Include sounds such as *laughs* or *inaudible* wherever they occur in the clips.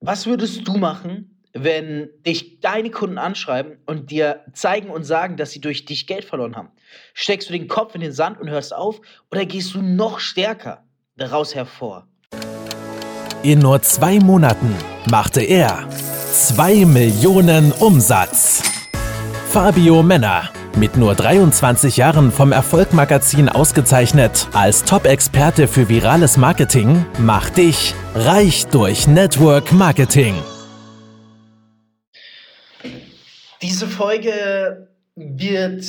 was würdest du machen, wenn dich deine Kunden anschreiben und dir zeigen und sagen, dass sie durch dich Geld verloren haben? Steckst du den Kopf in den Sand und hörst auf oder gehst du noch stärker daraus hervor? In nur zwei Monaten machte er 2 Millionen Umsatz. Fabio Männer mit nur 23 Jahren vom Erfolgmagazin ausgezeichnet als Top-Experte für virales Marketing, macht dich reich durch Network Marketing. Diese Folge wird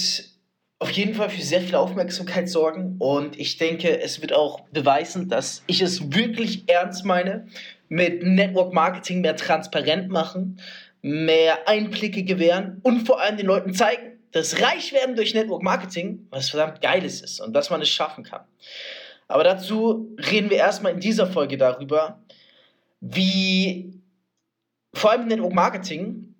auf jeden Fall für sehr viel Aufmerksamkeit sorgen und ich denke, es wird auch beweisen, dass ich es wirklich ernst meine, mit Network Marketing mehr transparent machen, mehr Einblicke gewähren und vor allem den Leuten zeigen, dass Reichwerden durch Network Marketing was verdammt Geiles ist und dass man es schaffen kann. Aber dazu reden wir erstmal in dieser Folge darüber, wie vor allem Network Marketing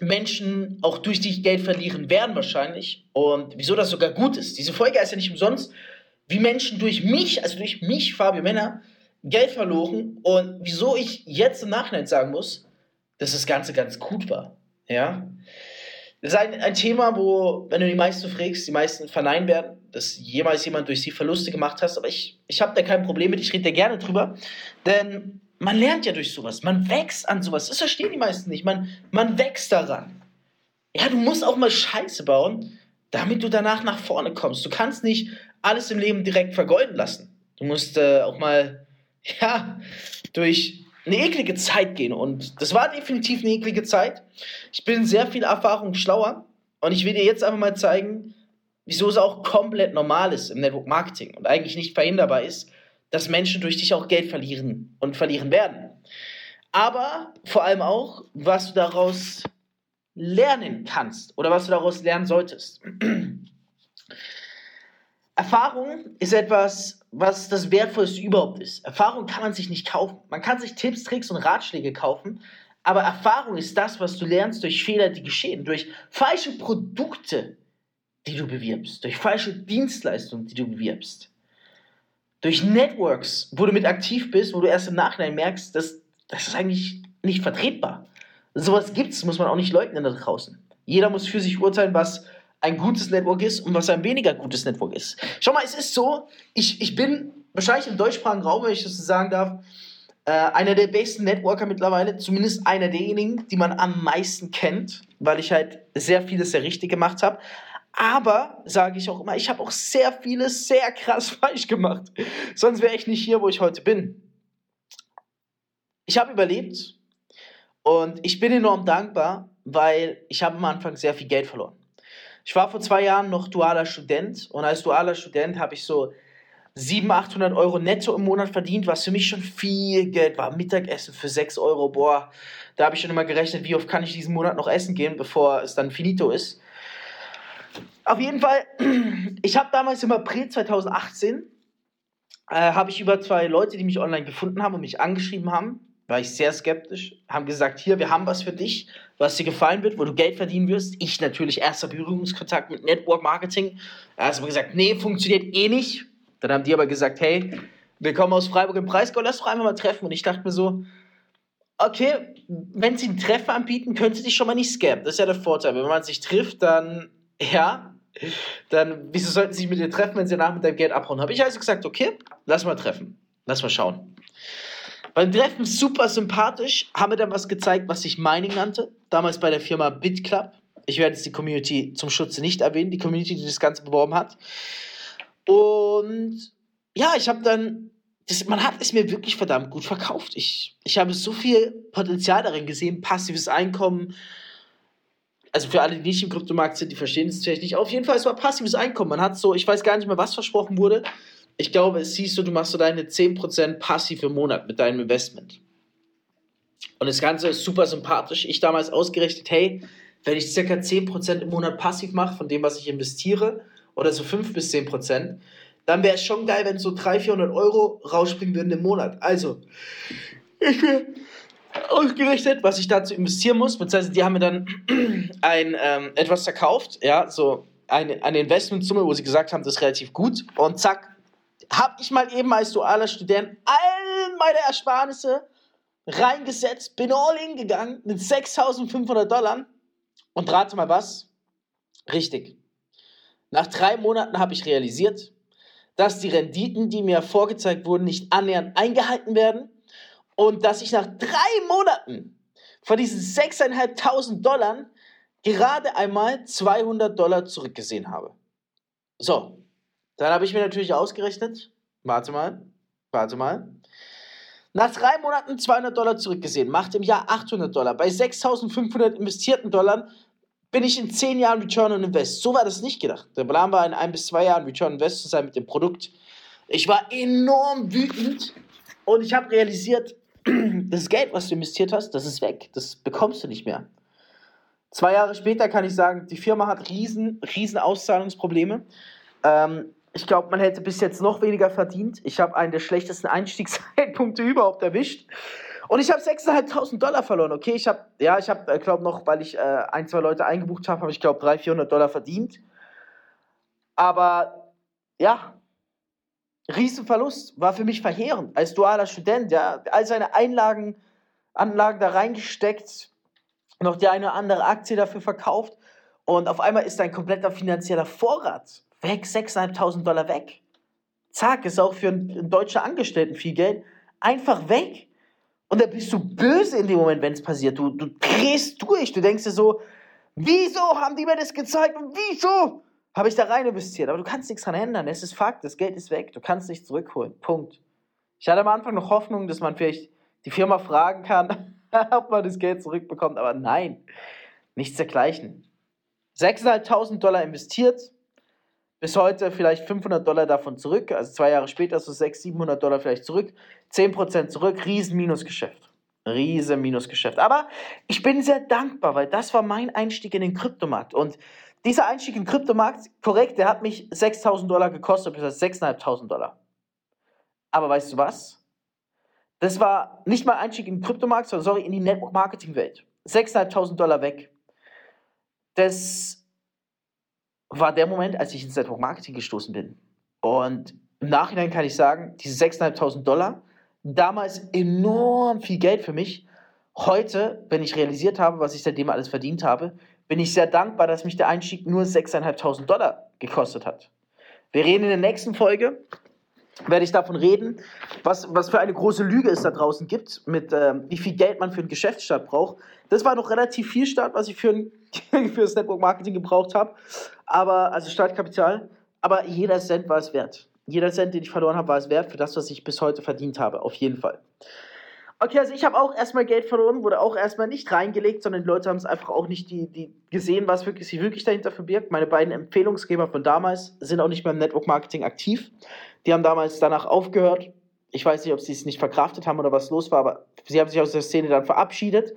Menschen auch durch dich Geld verlieren werden wahrscheinlich und wieso das sogar gut ist. Diese Folge ist ja nicht umsonst, wie Menschen durch mich, also durch mich, Fabio Männer, Geld verloren und wieso ich jetzt im Nachhinein sagen muss, dass das Ganze ganz gut war. Ja? Das ist ein, ein Thema, wo, wenn du die meisten fragst, die meisten verneinen werden, dass jemals jemand durch sie Verluste gemacht hast. Aber ich, ich habe da kein Problem mit, ich rede da gerne drüber. Denn man lernt ja durch sowas, man wächst an sowas. Das verstehen die meisten nicht. Man, man wächst daran. Ja, du musst auch mal Scheiße bauen, damit du danach nach vorne kommst. Du kannst nicht alles im Leben direkt vergeuden lassen. Du musst äh, auch mal, *laughs* ja, durch eine eklige Zeit gehen. Und das war definitiv eine eklige Zeit. Ich bin sehr viel Erfahrung schlauer. Und ich will dir jetzt einfach mal zeigen, wieso es auch komplett normal ist im Network Marketing und eigentlich nicht verhinderbar ist, dass Menschen durch dich auch Geld verlieren und verlieren werden. Aber vor allem auch, was du daraus lernen kannst oder was du daraus lernen solltest. *clears throat* Erfahrung ist etwas, was das Wertvollste überhaupt ist. Erfahrung kann man sich nicht kaufen. Man kann sich Tipps, Tricks und Ratschläge kaufen, aber Erfahrung ist das, was du lernst durch Fehler, die geschehen, durch falsche Produkte, die du bewirbst, durch falsche Dienstleistungen, die du bewirbst, durch Networks, wo du mit aktiv bist, wo du erst im Nachhinein merkst, dass das ist eigentlich nicht vertretbar. Sowas gibt's, muss man auch nicht leugnen da draußen. Jeder muss für sich urteilen, was ein gutes Network ist und was ein weniger gutes Network ist. Schau mal, es ist so, ich, ich bin wahrscheinlich im deutschsprachigen Raum, wenn ich das so sagen darf, äh, einer der besten Networker mittlerweile, zumindest einer derjenigen, die man am meisten kennt, weil ich halt sehr vieles sehr richtig gemacht habe. Aber, sage ich auch immer, ich habe auch sehr vieles sehr krass *laughs* falsch gemacht. Sonst wäre ich nicht hier, wo ich heute bin. Ich habe überlebt und ich bin enorm dankbar, weil ich habe am Anfang sehr viel Geld verloren. Ich war vor zwei Jahren noch dualer Student und als dualer Student habe ich so 700, 800 Euro netto im Monat verdient, was für mich schon viel Geld war. Mittagessen für 6 Euro, boah, da habe ich schon immer gerechnet, wie oft kann ich diesen Monat noch essen gehen, bevor es dann finito ist. Auf jeden Fall, *clears throat* ich habe damals im April 2018, äh, habe ich über zwei Leute, die mich online gefunden haben und mich angeschrieben haben, war ich sehr skeptisch, haben gesagt, hier, wir haben was für dich, was dir gefallen wird, wo du Geld verdienen wirst. Ich natürlich erster Berührungskontakt mit Network Marketing. Hast du gesagt, nee, funktioniert eh nicht. Dann haben die aber gesagt, hey, wir kommen aus Freiburg im Breisgau, lass doch einmal mal treffen. Und ich dachte mir so, okay, wenn sie einen Treffen anbieten, können sie dich schon mal nicht scammen. Das ist ja der Vorteil. Wenn man sich trifft, dann, ja, dann, wieso sollten sie sich mit dir treffen, wenn sie danach mit deinem Geld abhauen? Habe ich also gesagt, okay, lass mal treffen. Lass mal schauen. Beim Treffen super sympathisch, haben wir dann was gezeigt, was sich Mining nannte, damals bei der Firma BitClub. Ich werde jetzt die Community zum Schutze nicht erwähnen, die Community, die das Ganze beworben hat. Und ja, ich habe dann, das, man hat es mir wirklich verdammt gut verkauft. Ich, ich habe so viel Potenzial darin gesehen, passives Einkommen. Also für alle, die nicht im Kryptomarkt sind, die verstehen es vielleicht nicht. Auf jeden Fall, es war passives Einkommen. Man hat so, ich weiß gar nicht mehr, was versprochen wurde ich glaube, es siehst du, du machst so deine 10% passiv im Monat mit deinem Investment. Und das Ganze ist super sympathisch. Ich damals ausgerechnet, hey, wenn ich circa 10% im Monat passiv mache von dem, was ich investiere, oder so 5 bis 10%, dann wäre es schon geil, wenn so 300, 400 Euro rausspringen würden im Monat. Also, ich will ausgerechnet, was ich dazu investieren muss, beziehungsweise die haben mir dann *clears throat* ein, ähm, etwas verkauft, ja, so eine, eine Investmentsumme, wo sie gesagt haben, das ist relativ gut. Und zack, habe ich mal eben als dualer Student all meine Ersparnisse reingesetzt, bin all in gegangen mit 6500 Dollar. Und rate mal was? Richtig. Nach drei Monaten habe ich realisiert, dass die Renditen, die mir vorgezeigt wurden, nicht annähernd eingehalten werden und dass ich nach drei Monaten von diesen 6.500 Dollar gerade einmal 200 Dollar zurückgesehen habe. So, dann habe ich mir natürlich ausgerechnet, warte mal, warte mal, nach drei Monaten 200 Dollar zurückgesehen, macht im Jahr 800 Dollar. Bei 6.500 investierten Dollar bin ich in 10 Jahren Return on Invest. So war das nicht gedacht. Der Plan war, in ein bis zwei Jahren Return on Invest zu sein mit dem Produkt. Ich war enorm wütend und ich habe realisiert, *clears throat* das Geld, was du investiert hast, das ist weg. Das bekommst du nicht mehr. Zwei Jahre später kann ich sagen, die Firma hat riesen, riesen Auszahlungsprobleme. Ähm, ich glaube, man hätte bis jetzt noch weniger verdient. Ich habe einen der schlechtesten Einstiegszeitpunkte *laughs* überhaupt erwischt. Und ich habe 6.500 Dollar verloren. Okay, ich habe, ja, ich habe, äh, glaube noch, weil ich äh, ein, zwei Leute eingebucht habe, habe ich, glaube 300, 400 Dollar verdient. Aber, ja, Riesenverlust. War für mich verheerend. Als dualer Student, ja, all seine Einlagen, Anlagen da reingesteckt, noch die eine oder andere Aktie dafür verkauft. Und auf einmal ist dein kompletter finanzieller Vorrat weg, 6.500 Dollar weg. Zack, ist auch für einen deutschen Angestellten viel Geld. Einfach weg. Und da bist du böse in dem Moment, wenn es passiert. Du, du drehst durch. Du denkst dir so, wieso haben die mir das gezeigt und wieso habe ich da rein investiert? Aber du kannst nichts dran ändern. Es ist Fakt, das Geld ist weg. Du kannst nicht zurückholen. Punkt. Ich hatte am Anfang noch Hoffnung, dass man vielleicht die Firma fragen kann, *laughs* ob man das Geld zurückbekommt. Aber nein, nichts dergleichen. 6.500 Dollar investiert, bis heute vielleicht 500 Dollar davon zurück, also zwei Jahre später so 600, 700 Dollar vielleicht zurück, 10% zurück, riesen Minusgeschäft. Riesen Minusgeschäft. Aber ich bin sehr dankbar, weil das war mein Einstieg in den Kryptomarkt. Und dieser Einstieg in den Kryptomarkt, korrekt, der hat mich 6000 Dollar gekostet, bis 6.500 Dollar. Aber weißt du was? Das war nicht mal Einstieg in den Kryptomarkt, sondern sorry, in die Network-Marketing-Welt. 6.500 Dollar weg. Das war der Moment, als ich ins Network Marketing gestoßen bin. Und im Nachhinein kann ich sagen, diese 6.500 Dollar, damals enorm viel Geld für mich. Heute, wenn ich realisiert habe, was ich seitdem alles verdient habe, bin ich sehr dankbar, dass mich der Einstieg nur 6.500 Dollar gekostet hat. Wir reden in der nächsten Folge, werde ich davon reden, was, was für eine große Lüge es da draußen gibt, mit ähm, wie viel Geld man für einen Geschäftsstart braucht. Das war noch relativ viel Start, was ich für, ein, *laughs* für das Network Marketing gebraucht habe aber, also Startkapital, aber jeder Cent war es wert. Jeder Cent, den ich verloren habe, war es wert für das, was ich bis heute verdient habe, auf jeden Fall. Okay, also ich habe auch erstmal Geld verloren, wurde auch erstmal nicht reingelegt, sondern die Leute haben es einfach auch nicht die, die gesehen, was wirklich, sich wirklich dahinter verbirgt. Meine beiden Empfehlungsgeber von damals sind auch nicht mehr im Network Marketing aktiv. Die haben damals danach aufgehört. Ich weiß nicht, ob sie es nicht verkraftet haben oder was los war, aber sie haben sich aus der Szene dann verabschiedet.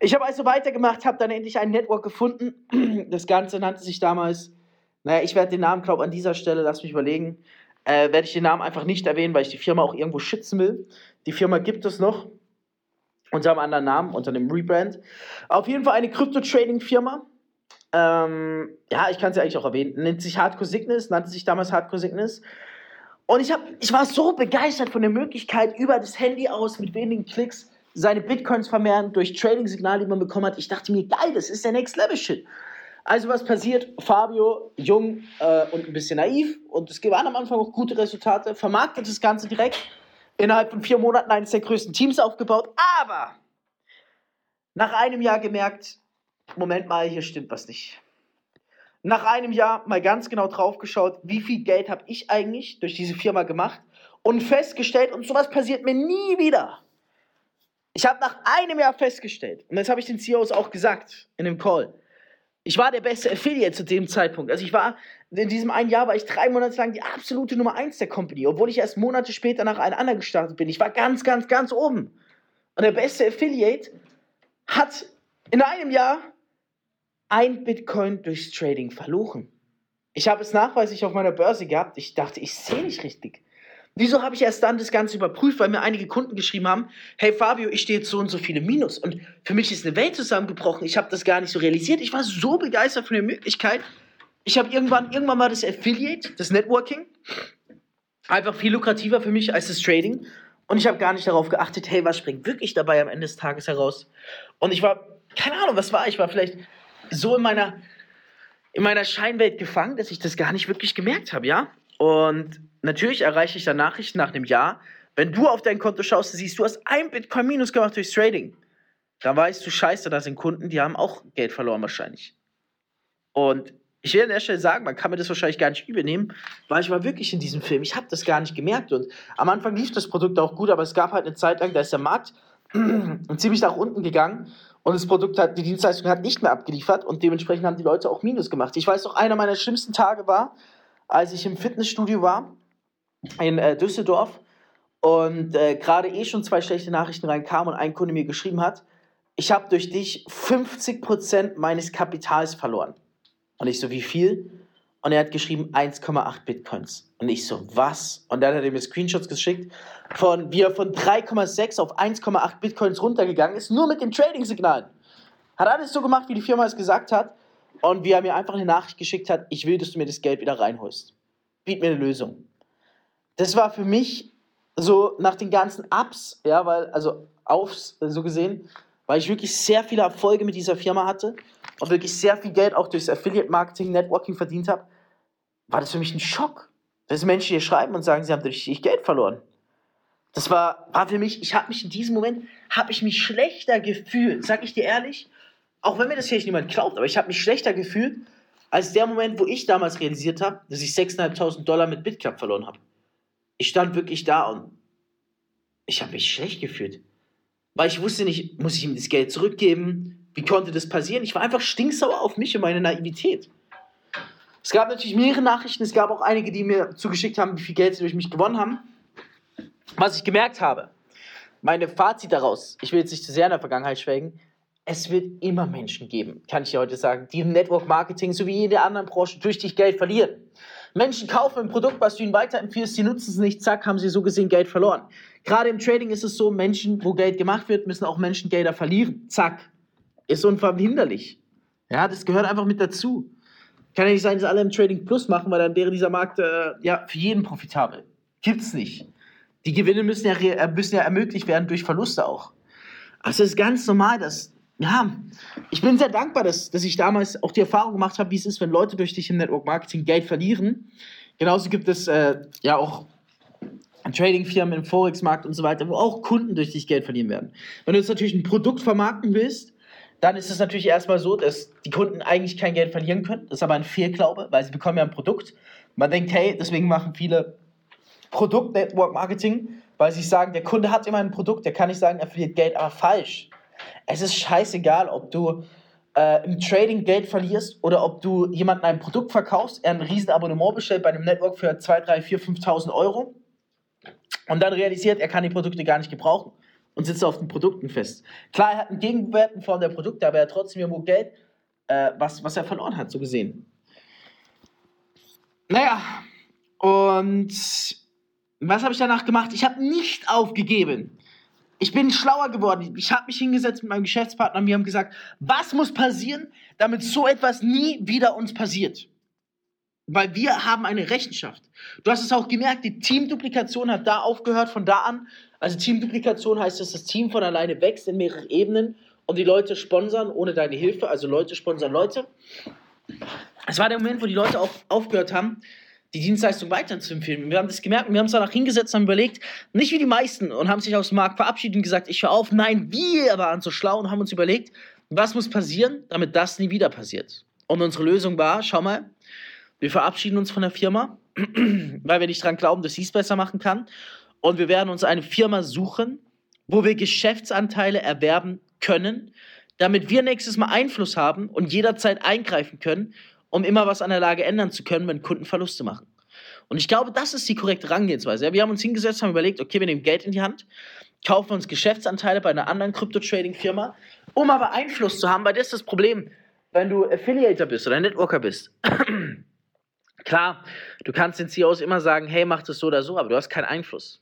Ich habe also weitergemacht, habe dann endlich ein Network gefunden. *clears throat* Das Ganze nannte sich damals naja, ich werde den Namen, glaube an dieser Stelle, lass mich überlegen, äh, werde ich den Namen einfach nicht erwähnen, weil ich die Firma auch irgendwo schützen will. Die Firma gibt es noch unter einem anderen Namen, unter einem Rebrand. Auf jeden Fall eine Crypto-Trading-Firma. Ähm, ja, ich kann sie eigentlich auch erwähnen. Nennt sich Hardcore Sickness, nannte sich damals Hardcore Sickness. Und ich, hab, ich war so begeistert von der Möglichkeit, über das Handy aus mit wenigen Klicks seine Bitcoins vermehren durch Trading-Signale, die man bekommen hat. Ich dachte mir, geil, das ist der Next Level Shit. Also was passiert? Fabio, jung äh, und ein bisschen naiv und es gewann am Anfang auch gute Resultate, vermarktet das Ganze direkt, innerhalb von vier Monaten eines der größten Teams aufgebaut, aber nach einem Jahr gemerkt, Moment mal, hier stimmt was nicht. Nach einem Jahr mal ganz genau drauf geschaut, wie viel Geld habe ich eigentlich durch diese Firma gemacht und festgestellt, und sowas passiert mir nie wieder. Ich habe nach einem Jahr festgestellt, und das habe ich den CEOs auch gesagt in dem Call, ich war der beste Affiliate zu dem Zeitpunkt. Also ich war, in diesem einen Jahr war ich drei Monate lang die absolute Nummer eins der Company, obwohl ich erst Monate später nach einem anderen gestartet bin. Ich war ganz, ganz, ganz oben. Und der beste Affiliate hat in einem Jahr ein Bitcoin durchs Trading verloren. Ich habe es nachweislich auf meiner Börse gehabt. Ich dachte, ich sehe nicht richtig. Wieso habe ich erst dann das Ganze überprüft, weil mir einige Kunden geschrieben haben, hey Fabio, ich stehe jetzt so und so viele Minus. Und für mich ist eine Welt zusammengebrochen. Ich habe das gar nicht so realisiert. Ich war so begeistert von der Möglichkeit. Ich habe irgendwann, irgendwann mal das Affiliate, das Networking, einfach viel lukrativer für mich als das Trading. Und ich habe gar nicht darauf geachtet, hey, was springt wirklich dabei am Ende des Tages heraus? Und ich war, keine Ahnung, was war, ich war vielleicht so in meiner, in meiner Scheinwelt gefangen, dass ich das gar nicht wirklich gemerkt habe, ja? Und natürlich erreiche ich dann Nachrichten nach einem Jahr. Wenn du auf dein Konto schaust, siehst du hast ein Bitcoin minus gemacht durchs Trading. Da weißt du, scheiße, da sind Kunden, die haben auch Geld verloren wahrscheinlich. Und ich will an der Stelle sagen, man kann mir das wahrscheinlich gar nicht übernehmen, weil ich war wirklich in diesem Film. Ich habe das gar nicht gemerkt. Und am Anfang lief das Produkt auch gut, aber es gab halt eine Zeit lang, da ist der Markt *clears throat* ziemlich nach unten gegangen und das Produkt hat, die Dienstleistung hat nicht mehr abgeliefert und dementsprechend haben die Leute auch Minus gemacht. Ich weiß noch, einer meiner schlimmsten Tage war, als ich im Fitnessstudio war in äh, Düsseldorf und äh, gerade eh schon zwei schlechte Nachrichten reinkamen und ein Kunde mir geschrieben hat, ich habe durch dich 50% meines Kapitals verloren. Und ich so, wie viel? Und er hat geschrieben 1,8 Bitcoins. Und ich so, was? Und dann hat er mir Screenshots geschickt, von wie er von 3,6 auf 1,8 Bitcoins runtergegangen ist, nur mit den Trading-Signalen. Hat alles so gemacht, wie die Firma es gesagt hat. Und wie er mir einfach eine Nachricht geschickt hat, ich will, dass du mir das Geld wieder reinholst. Biet mir eine Lösung. Das war für mich so nach den ganzen Ups, ja, weil, also Aufs, so gesehen, weil ich wirklich sehr viele Erfolge mit dieser Firma hatte und wirklich sehr viel Geld auch durchs Affiliate Marketing, Networking verdient habe, war das für mich ein Schock. Dass Menschen hier schreiben und sagen, sie haben durch dich Geld verloren. Das war, war für mich, ich habe mich in diesem Moment, habe ich mich schlechter gefühlt, sag ich dir ehrlich, auch wenn mir das vielleicht niemand glaubt, aber ich habe mich schlechter gefühlt, als der Moment, wo ich damals realisiert habe, dass ich 6.500 Dollar mit BitClub verloren habe. Ich stand wirklich da und ich habe mich schlecht gefühlt. Weil ich wusste nicht, muss ich ihm das Geld zurückgeben? Wie konnte das passieren? Ich war einfach stinksauer auf mich und meine Naivität. Es gab natürlich mehrere Nachrichten, es gab auch einige, die mir zugeschickt haben, wie viel Geld sie durch mich gewonnen haben. Was ich gemerkt habe, meine Fazit daraus, ich will jetzt nicht zu sehr in der Vergangenheit schwelgen, es wird immer Menschen geben, kann ich dir heute sagen, die im Network Marketing sowie in der anderen Branche durch dich Geld verlieren. Menschen kaufen ein Produkt, was du ihnen weiterempfiehlst, sie nutzen es nicht, zack, haben sie so gesehen Geld verloren. Gerade im Trading ist es so, Menschen, wo Geld gemacht wird, müssen auch Menschen Gelder verlieren. Zack. Ist unverhinderlich. Ja, das gehört einfach mit dazu. Kann ja nicht sein, dass alle im Trading Plus machen, weil dann wäre dieser Markt äh, ja für jeden profitabel. Gibt's nicht. Die Gewinne müssen ja, äh, müssen ja ermöglicht werden durch Verluste auch. Also es ist ganz normal, dass ja, ich bin sehr dankbar, dass, dass ich damals auch die Erfahrung gemacht habe, wie es ist, wenn Leute durch dich im Network Marketing Geld verlieren. Genauso gibt es äh, ja auch Trading-Firmen im Forex-Markt und so weiter, wo auch Kunden durch dich Geld verlieren werden. Wenn du jetzt natürlich ein Produkt vermarkten willst, dann ist es natürlich erstmal so, dass die Kunden eigentlich kein Geld verlieren können. Das ist aber ein Fehlglaube, weil sie bekommen ja ein Produkt. Man denkt, hey, deswegen machen viele Produkt-Network-Marketing, weil sie sagen, der Kunde hat immer ein Produkt, der kann nicht sagen, er verliert Geld, aber falsch. Es ist scheißegal, ob du äh, im Trading Geld verlierst oder ob du jemandem ein Produkt verkaufst, er ein riesen Abonnement bestellt bei einem Network für 2, 3, 4, 5.000 Euro und dann realisiert, er kann die Produkte gar nicht gebrauchen und sitzt auf den Produkten fest. Klar, er hat einen Gegenwert in Form der Produkte, aber er hat trotzdem irgendwo Geld, äh, was, was er verloren hat, so gesehen. Naja, und was habe ich danach gemacht? Ich habe nicht aufgegeben ich bin schlauer geworden. Ich habe mich hingesetzt mit meinem Geschäftspartner und wir haben gesagt, was muss passieren, damit so etwas nie wieder uns passiert? Weil wir haben eine Rechenschaft. Du hast es auch gemerkt, die Teamduplikation hat da aufgehört, von da an. Also Teamduplikation heißt, dass das Team von alleine wächst in mehreren Ebenen und die Leute sponsern ohne deine Hilfe. Also Leute sponsern Leute. Es war der Moment, wo die Leute auch aufgehört haben, die Dienstleistung weiterzuempfehlen. Wir haben das gemerkt wir haben uns danach hingesetzt haben überlegt, nicht wie die meisten und haben sich aus dem Markt verabschiedet und gesagt, ich höre auf. Nein, wir waren so schlau und haben uns überlegt, was muss passieren, damit das nie wieder passiert. Und unsere Lösung war, schau mal, wir verabschieden uns von der Firma, *clears throat* weil wir nicht daran glauben, dass sie es besser machen kann. Und wir werden uns eine Firma suchen, wo wir Geschäftsanteile erwerben können, damit wir nächstes Mal Einfluss haben und jederzeit eingreifen können um immer was an der Lage ändern zu können, wenn Kunden Verluste machen. Und ich glaube, das ist die korrekte Herangehensweise. Wir haben uns hingesetzt, haben überlegt, okay, wir nehmen Geld in die Hand, kaufen uns Geschäftsanteile bei einer anderen Krypto-Trading-Firma, um aber Einfluss zu haben, weil das ist das Problem, wenn du Affiliator bist oder Networker bist. *clears throat* Klar, du kannst den CEOs immer sagen, hey, mach das so oder so, aber du hast keinen Einfluss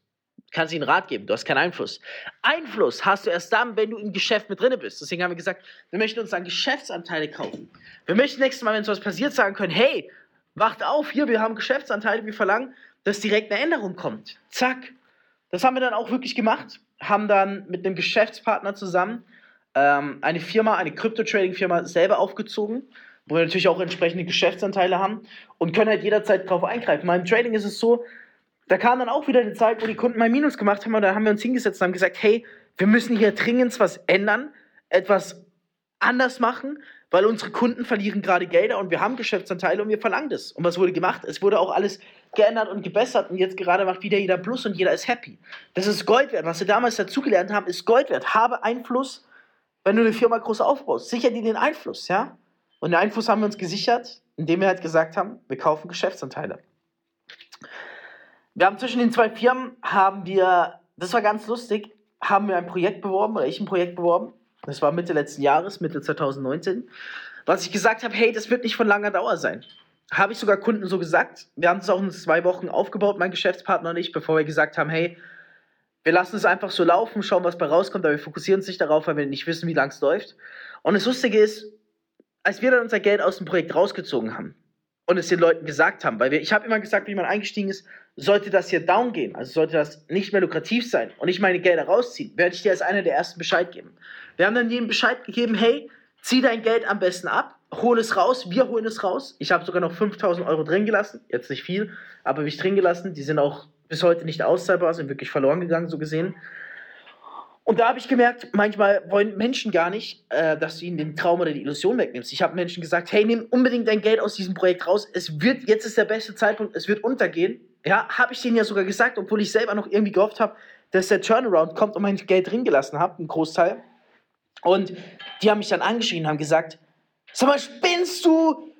kannst ihnen Rat geben, du hast keinen Einfluss. Einfluss hast du erst dann, wenn du im Geschäft mit drin bist. Deswegen haben wir gesagt, wir möchten uns dann Geschäftsanteile kaufen. Wir möchten nächstes Mal, wenn so was passiert, sagen können, hey, wacht auf, hier, wir haben Geschäftsanteile, wir verlangen, dass direkt eine Änderung kommt. Zack. das haben wir dann auch wirklich gemacht, haben dann mit einem Geschäftspartner zusammen ähm, eine Firma, eine Crypto-Trading-Firma selber aufgezogen, wo wir natürlich auch entsprechende Geschäftsanteile haben und können halt jederzeit drauf eingreifen. Mal im Trading ist es so, da kam dann auch wieder eine Zeit, wo die Kunden mal Minus gemacht haben und da haben wir uns hingesetzt und haben gesagt, hey, wir müssen hier dringend was ändern, etwas anders machen, weil unsere Kunden verlieren gerade Gelder und wir haben Geschäftsanteile und wir verlangen das. Und was wurde gemacht? Es wurde auch alles geändert und gebessert und jetzt gerade macht wieder jeder Plus und jeder ist happy. Das ist Gold wert. Was wir damals dazugelernt haben, ist Gold wert. Habe Einfluss, wenn du eine Firma groß aufbaust. Sicher dir den Einfluss, ja? Und den Einfluss haben wir uns gesichert, indem wir halt gesagt haben, wir kaufen Geschäftsanteile. Wir haben zwischen den zwei Firmen, haben wir, das war ganz lustig, haben wir ein Projekt beworben, oder ich ein Projekt beworben. Das war Mitte letzten Jahres, Mitte 2019. Was ich gesagt habe, hey, das wird nicht von langer Dauer sein. Habe ich sogar Kunden so gesagt. Wir haben es auch in zwei Wochen aufgebaut, mein Geschäftspartner und ich, bevor wir gesagt haben, hey, wir lassen es einfach so laufen, schauen, was bei rauskommt, aber wir fokussieren uns nicht darauf, weil wir nicht wissen, wie lang es läuft. Und das Lustige ist, als wir dann unser Geld aus dem Projekt rausgezogen haben und es den Leuten gesagt haben, weil wir, ich habe immer gesagt, wie man eingestiegen ist, sollte das hier down gehen, also sollte das nicht mehr lukrativ sein und ich meine Gelder rausziehen, werde ich dir als einer der ersten Bescheid geben. Wir haben dann jedem Bescheid gegeben, hey, zieh dein Geld am besten ab, hol es raus, wir holen es raus. Ich habe sogar noch 5000 Euro drin gelassen, jetzt nicht viel, aber habe ich drin gelassen. Die sind auch bis heute nicht auszahlbar, sind wirklich verloren gegangen, so gesehen. Und da habe ich gemerkt, manchmal wollen Menschen gar nicht, äh, dass du ihnen den Traum oder die Illusion wegnimmst. Ich habe Menschen gesagt, hey, nimm unbedingt dein Geld aus diesem Projekt raus. Es wird, jetzt ist der beste Zeitpunkt, es wird untergehen. Ja, habe ich denen ja sogar gesagt, obwohl ich selber noch irgendwie gehofft habe, dass der Turnaround kommt und mein Geld drin gelassen habe, ein Großteil. Und die haben mich dann angeschrien, haben gesagt, sag mal, spinnst du?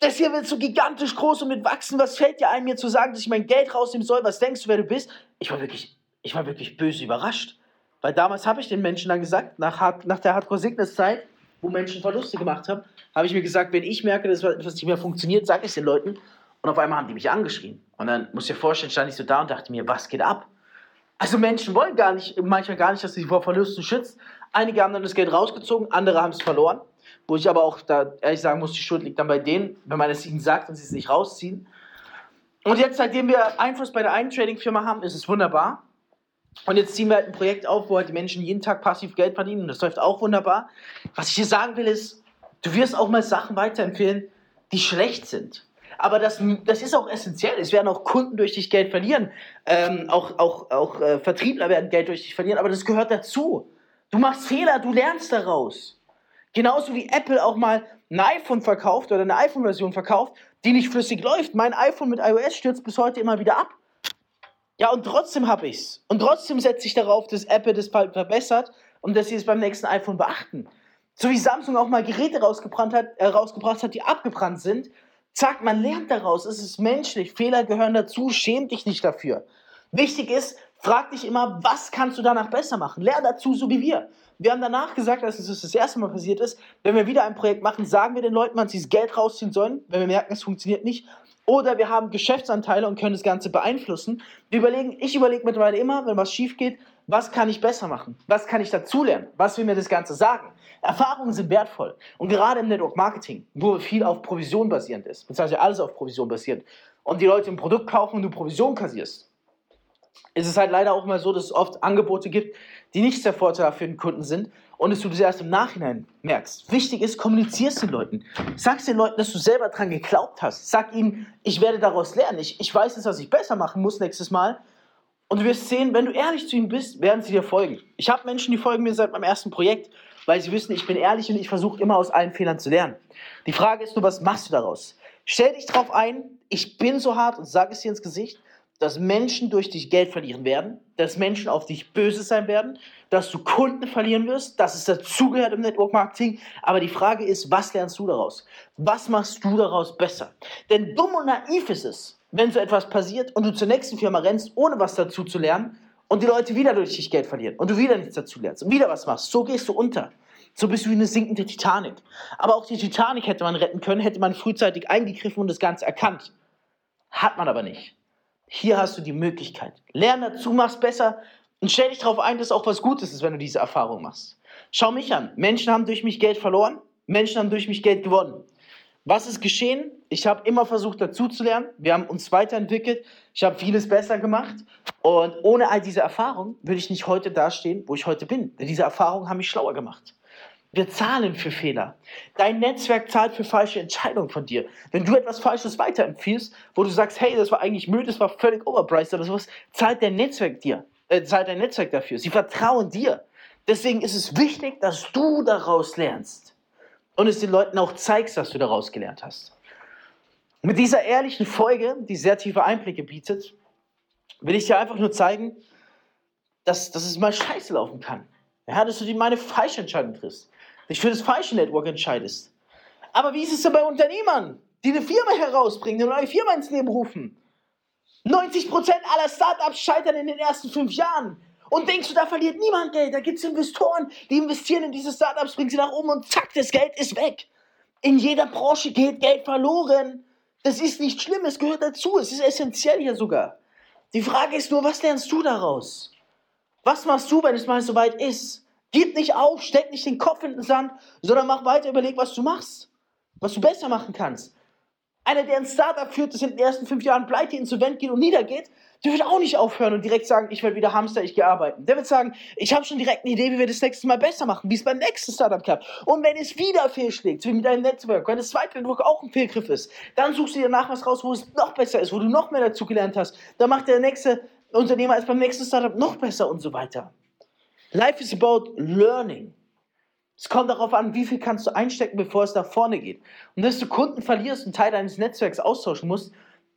Das hier wird so gigantisch groß und mit wachsen. Was fällt dir ein, mir zu sagen, dass ich mein Geld rausnehmen soll? Was denkst du, wer du bist? Ich war wirklich, ich war wirklich böse überrascht. Weil damals habe ich den Menschen dann gesagt, nach, nach der Hardcore-Sickness-Zeit, wo Menschen Verluste gemacht haben, habe ich mir gesagt, wenn ich merke, dass etwas nicht mehr funktioniert, sage ich es den Leuten. Und auf einmal haben die mich angeschrien. Und dann, muss ich dir vorstellen, stand ich so da und dachte mir, was geht ab? Also Menschen wollen gar nicht, manchmal gar nicht, dass du sie vor Verlusten schützt. Einige haben dann das Geld rausgezogen, andere haben es verloren. Wo ich aber auch da ehrlich sagen muss, die Schuld liegt dann bei denen, wenn man es ihnen sagt und sie es nicht rausziehen. Und jetzt, seitdem wir Einfluss bei der einen Trading-Firma haben, ist es wunderbar. Und jetzt ziehen wir halt ein Projekt auf, wo halt die Menschen jeden Tag passiv Geld verdienen. Das läuft auch wunderbar. Was ich hier sagen will, ist, du wirst auch mal Sachen weiterempfehlen, die schlecht sind. Aber das, das ist auch essentiell. Es werden auch Kunden durch dich Geld verlieren. Ähm, auch auch, auch äh, Vertriebler werden Geld durch dich verlieren. Aber das gehört dazu. Du machst Fehler, du lernst daraus. Genauso wie Apple auch mal ein iPhone verkauft oder eine iPhone-Version verkauft, die nicht flüssig läuft. Mein iPhone mit iOS stürzt bis heute immer wieder ab. Ja, und trotzdem habe ich's. Und trotzdem setze ich darauf, dass Apple das verbessert und dass sie es beim nächsten iPhone beachten. So wie Samsung auch mal Geräte rausgebracht hat, äh, rausgebracht hat, die abgebrannt sind. Zack, man lernt daraus. Es ist menschlich. Fehler gehören dazu. Schäm dich nicht dafür. Wichtig ist, frag dich immer, was kannst du danach besser machen? Lern dazu, so wie wir. Wir haben danach gesagt, dass es das erste Mal passiert ist. Wenn wir wieder ein Projekt machen, sagen wir den Leuten, wann sie das Geld rausziehen sollen, wenn wir merken, es funktioniert nicht. Oder wir haben Geschäftsanteile und können das Ganze beeinflussen. Wir überlegen, ich überlege mittlerweile immer, wenn was schief geht, was kann ich besser machen? Was kann ich dazulernen? Was will mir das Ganze sagen? Erfahrungen sind wertvoll. Und gerade im Network Marketing, wo viel auf Provision basierend ist, beziehungsweise alles auf Provision basiert, und die Leute ein Produkt kaufen und du Provision kassierst, ist es halt leider auch mal so, dass es oft Angebote gibt, die nicht sehr vorteilhaft für den Kunden sind und dass du das erst im Nachhinein merkst. Wichtig ist, kommunizierst den Leuten. Sag den Leuten, dass du selber dran geglaubt hast. Sag ihnen, ich werde daraus lernen. Ich, ich weiß jetzt, was ich besser machen muss nächstes Mal. Und du wirst sehen, wenn du ehrlich zu ihnen bist, werden sie dir folgen. Ich habe Menschen, die folgen mir seit meinem ersten Projekt, weil sie wissen, ich bin ehrlich und ich versuche immer aus allen Fehlern zu lernen. Die Frage ist nur, was machst du daraus? Stell dich darauf ein, ich bin so hart und sag es dir ins Gesicht dass Menschen durch dich Geld verlieren werden, dass Menschen auf dich böse sein werden, dass du Kunden verlieren wirst, dass es dazugehört im Network Marketing. Aber die Frage ist, was lernst du daraus? Was machst du daraus besser? Denn dumm und naiv ist es, wenn so etwas passiert und du zur nächsten Firma rennst, ohne was dazu zu lernen und die Leute wieder durch dich Geld verlieren und du wieder nichts dazu lernst und wieder was machst. So gehst du unter. So bist du wie eine sinkende Titanic. Aber auch die Titanic hätte man retten können, hätte man frühzeitig eingegriffen und das Ganze erkannt. Hat man aber nicht. Hier hast du die Möglichkeit. Lern dazu, mach's besser und stell dich darauf ein, dass auch was Gutes ist, wenn du diese Erfahrung machst. Schau mich an. Menschen haben durch mich Geld verloren, Menschen haben durch mich Geld gewonnen. Was ist geschehen? Ich habe immer versucht, dazu zu lernen. Wir haben uns weiterentwickelt. Ich habe vieles besser gemacht. Und ohne all diese Erfahrung würde ich nicht heute dastehen, wo ich heute bin. Denn diese Erfahrungen haben mich schlauer gemacht. Wir zahlen für Fehler. Dein Netzwerk zahlt für falsche Entscheidungen von dir. Wenn du etwas Falsches weiterempfiehlst, wo du sagst, hey, das war eigentlich müde, das war völlig overpriced oder sowas, zahlt dein Netzwerk dir, äh, zahlt dein Netzwerk dafür. Sie vertrauen dir. Deswegen ist es wichtig, dass du daraus lernst und es den Leuten auch zeigst, dass du daraus gelernt hast. Mit dieser ehrlichen Folge, die sehr tiefe Einblicke bietet, will ich dir einfach nur zeigen, dass, dass es mal scheiße laufen kann. Ja, dass du dir meine falsche Entscheidung triffst. Dich für das falsche Network entscheidest. Aber wie ist es denn bei Unternehmern, die eine Firma herausbringen, eine neue Firma ins Leben rufen? 90% aller Startups scheitern in den ersten fünf Jahren. Und denkst du, da verliert niemand Geld? Da gibt es Investoren, die investieren in diese Startups, bringen sie nach oben und zack, das Geld ist weg. In jeder Branche geht Geld verloren. Das ist nicht schlimm, es gehört dazu, es ist essentiell hier sogar. Die Frage ist nur, was lernst du daraus? Was machst du, wenn es mal soweit ist? Gib nicht auf, steck nicht den Kopf in den Sand, sondern mach weiter, überleg, was du machst, was du besser machen kannst. Einer, der ein Startup führt, das in den ersten fünf Jahren pleite, insolvent geht und niedergeht, der wird auch nicht aufhören und direkt sagen, ich werde wieder Hamster, ich gehe arbeiten. Der wird sagen, ich habe schon direkt eine Idee, wie wir das nächste Mal besser machen, wie es beim nächsten Startup klappt. Und wenn es wieder fehlschlägt, wie mit deinem Netzwerk, wenn das zweite Network auch ein Fehlgriff ist, dann suchst du dir nach was raus, wo es noch besser ist, wo du noch mehr dazu gelernt hast. Dann macht der nächste Unternehmer es beim nächsten Startup noch besser und so weiter. Life is about learning. Es kommt darauf an, wie viel kannst du einstecken, bevor es nach vorne geht. Und dass du Kunden verlierst und Teil deines Netzwerks austauschen musst,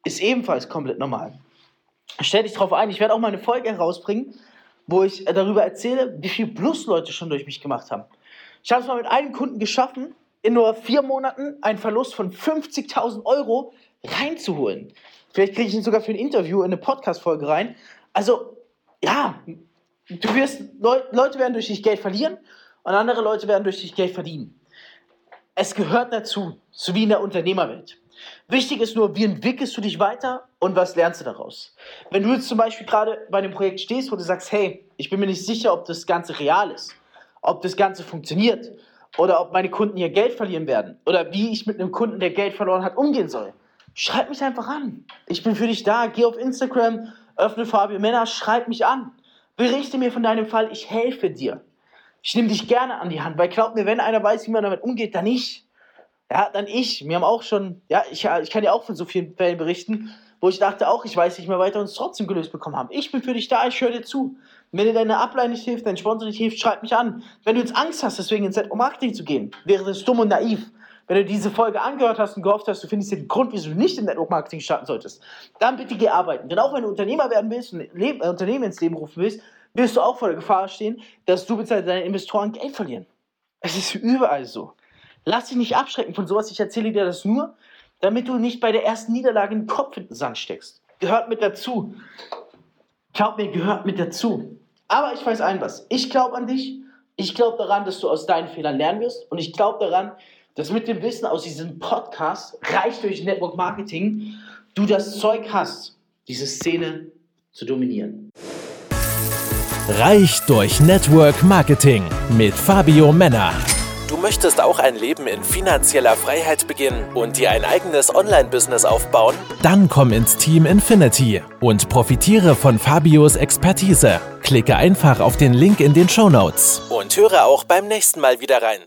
ist ebenfalls komplett normal stell dich drauf ein, ich werde auch mal eine Folge herausbringen, wo ich äh, darüber erzähle, wie viel Plus Leute schon durch mich gemacht haben. Ich habe es mal mit einem Kunden geschaffen, in nur vier Monaten einen Verlust von 50.000 Euro reinzuholen. Vielleicht kriege ich ihn sogar für ein Interview in eine Podcast-Folge rein. Also, ja, du wirst, Leute werden durch dich Geld verlieren und andere Leute werden durch dich Geld verdienen. Es gehört dazu, so wie in der Unternehmerwelt. Wichtig ist nur, wie entwickelst du dich weiter und was lernst du daraus? Wenn du jetzt zum Beispiel gerade bei einem Projekt stehst, wo du sagst, hey, ich bin mir nicht sicher, ob das Ganze real ist, ob das Ganze funktioniert oder ob meine Kunden hier Geld verlieren werden oder wie ich mit einem Kunden, der Geld verloren hat, umgehen soll, schreib mich einfach an. Ich bin für dich da. Geh auf Instagram, öffne Fabio Männer, schreib mich an. Berichte mir von deinem Fall, ich helfe dir. Ich nehme dich gerne an die Hand, weil glaub mir, wenn einer weiß, wie man damit umgeht, dann nicht. Ja, dann ich. Wir haben auch schon, ja, ich, ich kann ja auch von so vielen Fällen berichten, wo ich dachte auch, ich weiß nicht mehr weiter und es trotzdem gelöst bekommen haben. Ich bin für dich da, ich höre dir zu. Wenn dir deine Ablein nicht hilft, dein Sponsor nicht hilft, schreib mich an. Wenn du jetzt Angst hast, deswegen ins Network-Marketing zu gehen, wäre das dumm und naiv. Wenn du diese Folge angehört hast und gehofft hast, du findest den Grund, wieso du nicht im Network-Marketing starten solltest, dann bitte geh arbeiten. Denn auch wenn du Unternehmer werden willst und Leben, äh, Unternehmen ins Leben rufen willst, wirst du auch vor der Gefahr stehen, dass du bzw. deine Investoren Geld verlieren. Es ist überall so. Lass dich nicht abschrecken von sowas. Ich erzähle dir das nur, damit du nicht bei der ersten Niederlage den Kopf in den Sand steckst. Gehört mit dazu. Glaub mir, gehört mit dazu. Aber ich weiß ein was. Ich glaube an dich. Ich glaube daran, dass du aus deinen Fehlern lernen wirst. Und ich glaube daran, dass mit dem Wissen aus diesem Podcast, reich durch Network Marketing, du das Zeug hast, diese Szene zu dominieren. Reich durch Network Marketing mit Fabio Männer. Du möchtest auch ein Leben in finanzieller Freiheit beginnen und dir ein eigenes Online-Business aufbauen? Dann komm ins Team Infinity und profitiere von Fabios Expertise. Klicke einfach auf den Link in den Show Notes und höre auch beim nächsten Mal wieder rein.